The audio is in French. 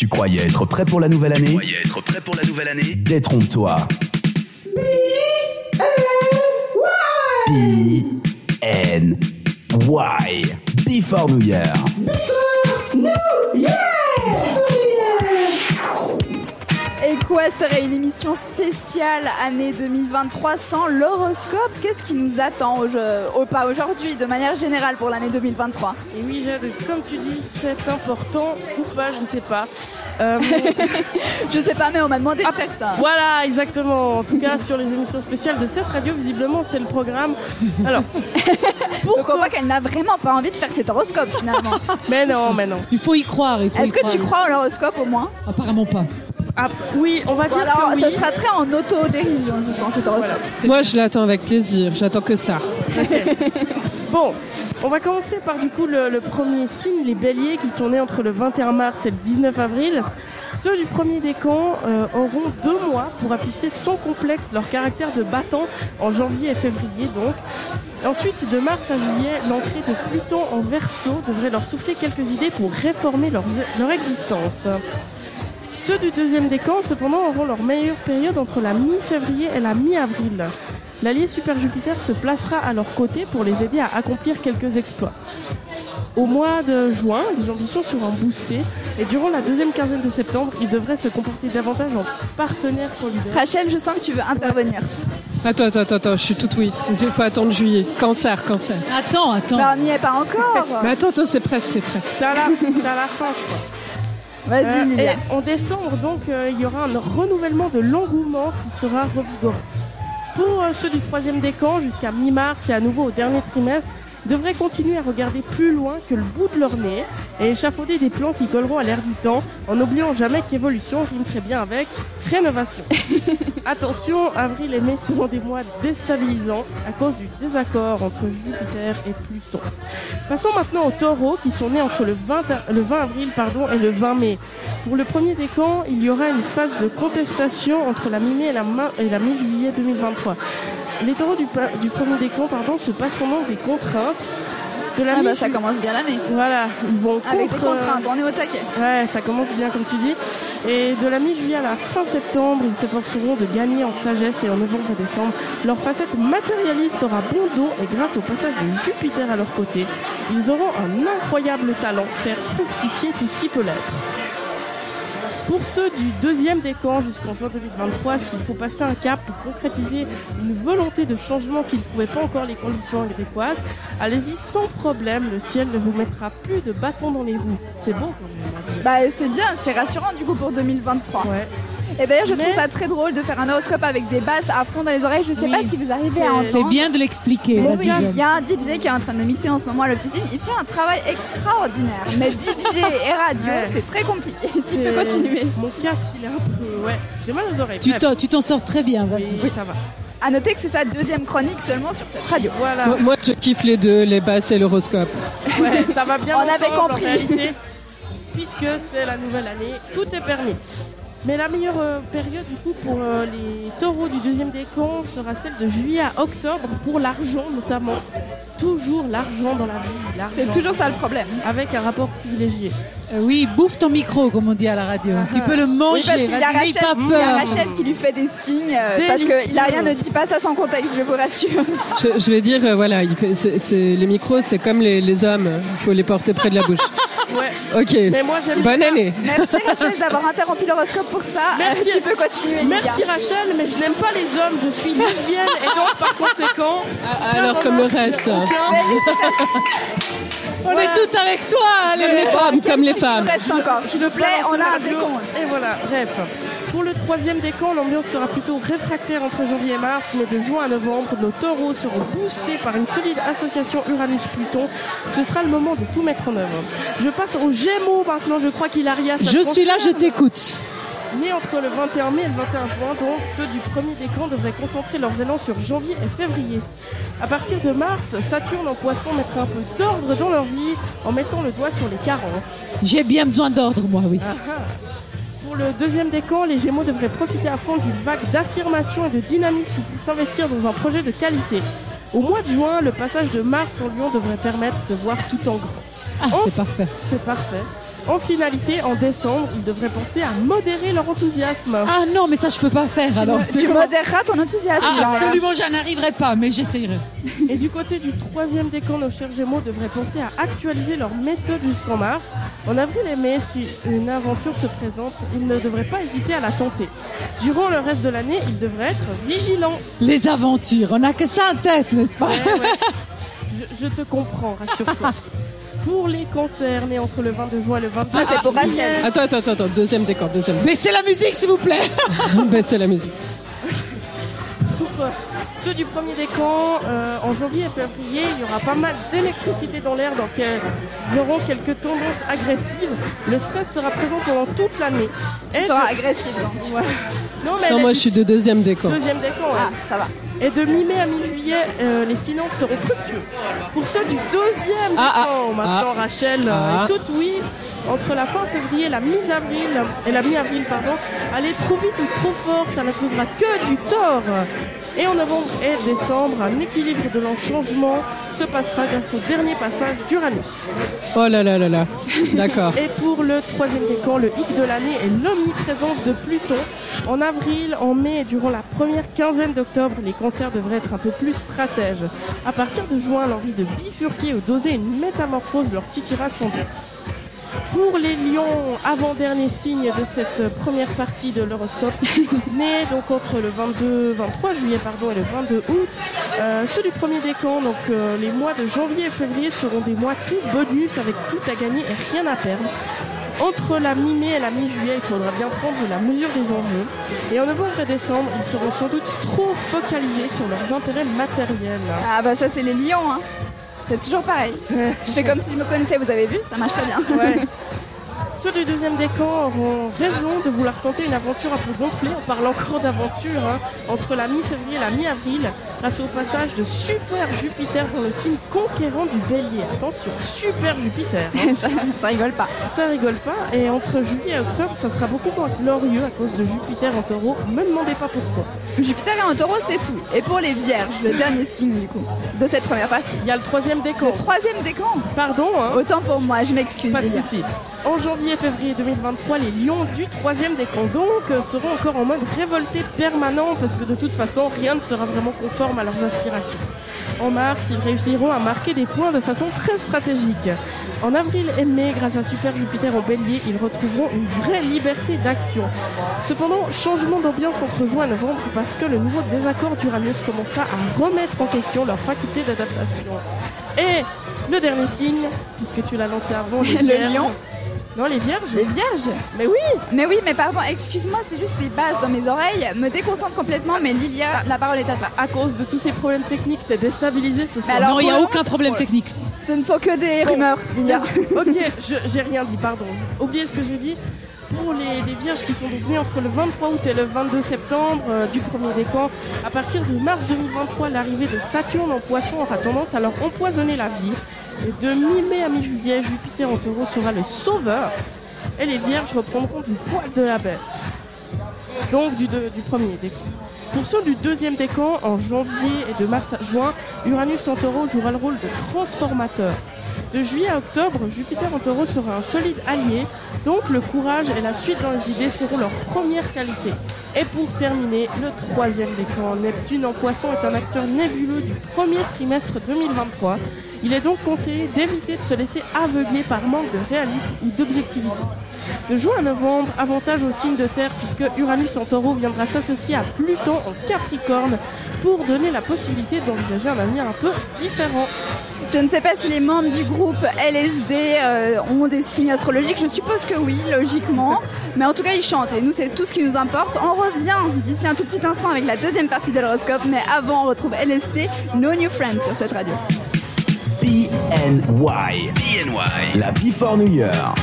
Tu croyais être prêt pour la nouvelle année Croyez être prêt pour la nouvelle année Détrompe-toi. B-N-Y. Before New Year. Et quoi serait une émission spéciale année 2023 sans l'horoscope? Qu'est-ce qui nous attend au, au pas aujourd'hui, de manière générale pour l'année 2023 Et oui, Jade, comme tu dis, c'est important ou pas, je ne sais pas. Euh, Je sais pas, mais on m'a demandé de faire ça. voilà, exactement. En tout cas, sur les émissions spéciales de cette radio, visiblement, c'est le programme. Alors, Donc on voit qu'elle n'a vraiment pas envie de faire cet horoscope finalement. mais non, mais non. Il faut y croire. il faut y Est-ce que tu crois en l'horoscope au moins? Apparemment pas. Ah, oui, on va dire alors que oui. ça sera très en auto-dérision justement cet horoscope. Moi, je l'attends avec plaisir. J'attends que ça. Bon, on va commencer par du coup le, le premier signe, les béliers qui sont nés entre le 21 mars et le 19 avril. Ceux du premier décan euh, auront deux mois pour afficher sans complexe leur caractère de battant en janvier et février donc. Ensuite, de mars à juillet, l'entrée de Pluton en verso devrait leur souffler quelques idées pour réformer leur, leur existence. Ceux du deuxième décan, cependant, auront leur meilleure période entre la mi-février et la mi-avril. L'allié Super Jupiter se placera à leur côté pour les aider à accomplir quelques exploits. Au mois de juin, les ambitions seront boostées et durant la deuxième quinzaine de septembre, ils devraient se comporter davantage en partenaires solidaires. Rachel, je sens que tu veux intervenir. Attends, attends, attends, attends, je suis toute oui. Il faut attendre juillet. Cancer, cancer. Attends, attends. Bah, on n'y est pas encore. Mais attends, attends, c'est presque, c'est presque. C'est à la, c'est à la fin, je crois. Vas-y, Euh, Lilia. et en décembre, donc, euh, il y aura un renouvellement de l'engouement qui sera revigoré. Pour euh, ceux du troisième décan, jusqu'à mi-mars et à nouveau au dernier trimestre, devraient continuer à regarder plus loin que le bout de leur nez et échafauder des plans qui colleront à l'air du temps en n'oubliant jamais qu'évolution rime très bien avec rénovation. Attention, avril et mai seront des mois déstabilisants à cause du désaccord entre Jupiter et Pluton. Passons maintenant aux taureaux qui sont nés entre le 20, a- le 20 avril pardon, et le 20 mai. Pour le premier décan, il y aura une phase de contestation entre la mi-mai et la, main- et la mi-juillet 2023. Les taureaux du, premier décan pardon, se passeront donc des contraintes. De la Ah bah ça commence bien l'année. Voilà, ils vont Avec des contre, euh, contraintes, on est au taquet. Ouais, ça commence bien comme tu dis. Et de la mi-juillet à la fin septembre, ils s'efforceront de gagner en sagesse et en novembre et décembre. Leur facette matérialiste aura bon dos et grâce au passage de Jupiter à leur côté, ils auront un incroyable talent, faire fructifier tout ce qui peut l'être. Pour ceux du deuxième décan jusqu'en juin 2023, s'il faut passer un cap pour concrétiser une volonté de changement qui ne trouvait pas encore les conditions adéquates, allez-y sans problème, le ciel ne vous mettra plus de bâtons dans les roues. C'est beau quand même. Bah c'est bien, c'est rassurant du coup pour 2023. Ouais. Et d'ailleurs je Mais- trouve ça très drôle de faire un horoscope avec des basses à fond dans les oreilles. Je sais Oui. pas si vous arrivez à C'est- entendre. C'est bien de l'expliquer. Oui, il y a un DJ qui est en train de mixer en ce moment à l'officine. Il fait un travail extraordinaire. Mais DJ et radio, Ouais. c'est très compliqué. Tu peux continuer. Mon casque, il est un peu. Ouais, j'ai mal aux oreilles. Tu t'en, tu t'en sors très bien, Oui, vas-y. ça va. À noter que c'est sa deuxième chronique seulement sur cette radio. Voilà. Moi, moi, je kiffe les deux, les basses et l'horoscope. Ouais, ça va bien On ensemble, avait compris. en réalité. Puisque c'est la nouvelle année, tout est permis. Mais la meilleure euh, période du coup pour euh, les taureaux du deuxième décan sera celle de juillet à octobre pour l'argent notamment. Toujours l'argent dans la vie. C'est toujours ça le problème. Avec un rapport privilégié. Euh, oui, bouffe ton micro, comme on dit à la radio. Tu peux le Oui, manger, parce qu'il y y a peur. Rachel qui lui fait des signes euh, parce a rien ne dit pas ça sans contexte, je vous rassure. Je, je vais dire, euh, voilà, il fait- les micros, c'est comme les, les hommes. Il faut les porter près de la bouche. Ouais. Ok. Mais moi j'aime Bonne bien. année. Merci Rachel d'avoir interrompu l'horoscope pour ça. Merci. Euh, tu peux continuer, Merci. Rachel, mais je n'aime pas les hommes, je suis lesbienne et donc par conséquent. Alors, comme le reste. On est toutes avec toi. Comme les femmes, comme les femmes. Reste encore, s'il vous plaît, on a un décompte. Et voilà, bref. Pour le troisième décan, l'ambiance sera plutôt réfractaire entre janvier et mars, mais de juin à novembre, nos taureaux seront boostés par une solide association Uranus-Pluton. Ce sera le moment de tout mettre en œuvre. Je passe aux Gémeaux maintenant, je crois qu'Hilaria. ça Je suis là, je t'écoute. Nés entre le 21 mai et le 21 juin, donc, ceux du premier décan devraient concentrer leurs élans sur janvier et février. À partir de mars, Saturne en poisson mettra un peu d'ordre dans leur vie en mettant le doigt sur les carences. J'ai bien besoin d'ordre, moi, oui. Ah ah. Pour le deuxième décan, les Gémeaux devraient profiter à fond d'une vague d'affirmation et de dynamisme pour s'investir dans un projet de qualité. Au mois de juin, le passage de Mars en Lion devrait permettre de voir tout en grand. Ah, c'est parfait. C'est parfait. En finalité, en décembre, ils devraient penser à modérer leur enthousiasme. Ah non, mais ça, je peux pas faire. Tu, alors. me- tu modéreras ton enthousiasme. Ah, absolument, j'en arriverai pas, mais j'essayerai. Et du côté du troisième décan, nos chers Gémeaux devraient penser à actualiser leur méthode jusqu'en mars. En avril et mai, si une aventure se présente, ils ne devraient pas hésiter à la tenter. Durant le reste de l'année, ils devraient être vigilants. Les aventures, on a que ça en tête, n'est-ce pas? Ouais, ouais. Je, je te comprends, rassure-toi. Pour les cancers nés entre le 22 juin et le 22 Ça, c'est pour Rachel. Attends, attends, attends, attends, deuxième décor, deuxième. Baissez la musique, s'il vous plaît. Baissez la musique. pour euh, ceux du premier décan, euh, en janvier et février, il y aura pas mal d'électricité dans l'air, donc euh, ils auront quelques tendances agressives. Le stress sera présent pendant toute l'année. Tu Et seras de- agressive. Ouais. Non, mais Non, moi est je suis de deuxième décor. deuxième décan. ouais. Ah, ça va. Et de mi-mai à mi-juillet, euh, les finances seront fructueuses. Pour ceux du deuxième Ah, ah. décan, maintenant Rachel euh, Ah. est toute oui. Entre la fin février et la mi-avril, et la mi-avril, pardon, aller trop vite ou trop fort, ça ne causera que du tort. Et en novembre et décembre, un équilibre de leur changement se passera grâce au dernier passage d'Uranus. Oh là là là là. D'accord. Et pour le troisième décan, le hic de l'année est l'omniprésence de Pluton. En avril, en mai et durant la première quinzaine d'octobre, les cancers devraient être un peu plus stratèges. À partir de juin, l'envie de bifurquer ou d'oser une métamorphose leur titillera sans doute. Pour les lions, avant-dernier signe de cette première partie de l'horoscope, nés donc entre le 22, 23 juillet pardon, et le 22 août, euh, ceux du premier décan, donc euh, les mois de janvier et février seront des mois tout bonus avec tout à gagner et rien à perdre. Entre la mi-mai et la mi-juillet, il faudra bien prendre la mesure des enjeux. Et en novembre et décembre, ils seront sans doute trop focalisés sur leurs intérêts matériels. Ah bah ça c'est les lions. Hein. C'est toujours pareil. Je fais comme si je me connaissais, vous avez vu Ça marche très bien. Ouais. Ceux du deuxième décan auront raison de vouloir tenter une aventure un peu gonflée. On parle encore d'aventure hein, entre la mi-février et la mi-avril, grâce au passage de Super Jupiter dans le signe conquérant du Bélier. Attention, Super Jupiter. hein. ça, ça rigole pas. Ça rigole pas. Et entre juillet et octobre, ça sera beaucoup moins glorieux à cause de Jupiter en taureau. Me demandez pas pourquoi. Jupiter et un taureau, c'est tout. Et pour les vierges, le dernier signe du coup, de cette première partie. Il y a le troisième décan. Le troisième décan. Pardon, hein. Autant pour moi, je m'excuse. Pas de soucis. En janvier et février 2023, les lions du troisième décan donc euh, seront encore en mode révolté permanent parce que de toute façon, rien ne sera vraiment conforme à leurs aspirations. En mars, ils réussiront à marquer des points de façon très stratégique. En avril et mai, grâce à Super Jupiter en bélier, ils retrouveront une vraie liberté d'action. Cependant, changement d'ambiance entre juin et novembre parce que le nouveau désaccord d'Uranus commencera à remettre en question leur faculté d'adaptation. Et le dernier signe, puisque tu l'as lancé avant, Le lion. Non, les vierges Les vierges Mais oui Mais oui, mais pardon, excuse-moi, c'est juste les basses dans mes oreilles me déconcentrent complètement, mais Lilia, la parole est à toi. À cause de tous ces problèmes techniques, t'es déstabilisé ce soir. alors, non, il n'y a aucun problème technique. Ce ne sont que des Bon. rumeurs, Lilia. ok, j'ai rien dit, pardon. Oubliez ce que j'ai dit. Pour les, les vierges qui sont donc nées entre le 23 août et le 22 septembre euh, du premier décan, à partir de mars 2023, l'arrivée de Saturne en poisson aura tendance à leur empoisonner la vie. Et de mi-mai à mi-juillet, Jupiter en taureau sera le sauveur. Et les vierges reprendront du poil de la bête. Donc du, du premier décan. Pour ceux du deuxième décan, en janvier et de mars à juin, Uranus en taureau jouera le rôle de transformateur. De juillet à octobre, Jupiter en taureau sera un solide allié, donc le courage et la suite dans les idées seront leurs premières qualités. Et pour terminer, le troisième décan, Neptune en poisson est un acteur nébuleux du premier trimestre 2023. Il est donc conseillé d'éviter de se laisser aveugler par manque de réalisme ou d'objectivité. De juin à novembre, avantage au signe de terre puisque Uranus en taureau viendra s'associer à Pluton en Capricorne pour donner la possibilité d'envisager un avenir un peu différent. Je ne sais pas si les membres du groupe LSD euh, ont des signes astrologiques. Je suppose que oui, logiquement. Mais en tout cas, ils chantent. Et nous, c'est tout ce qui nous importe. On revient d'ici un tout petit instant avec la deuxième partie de l'horoscope. Mais avant, on retrouve LSD, No New Friends sur cette radio. PNY. PNY. La Before New Year.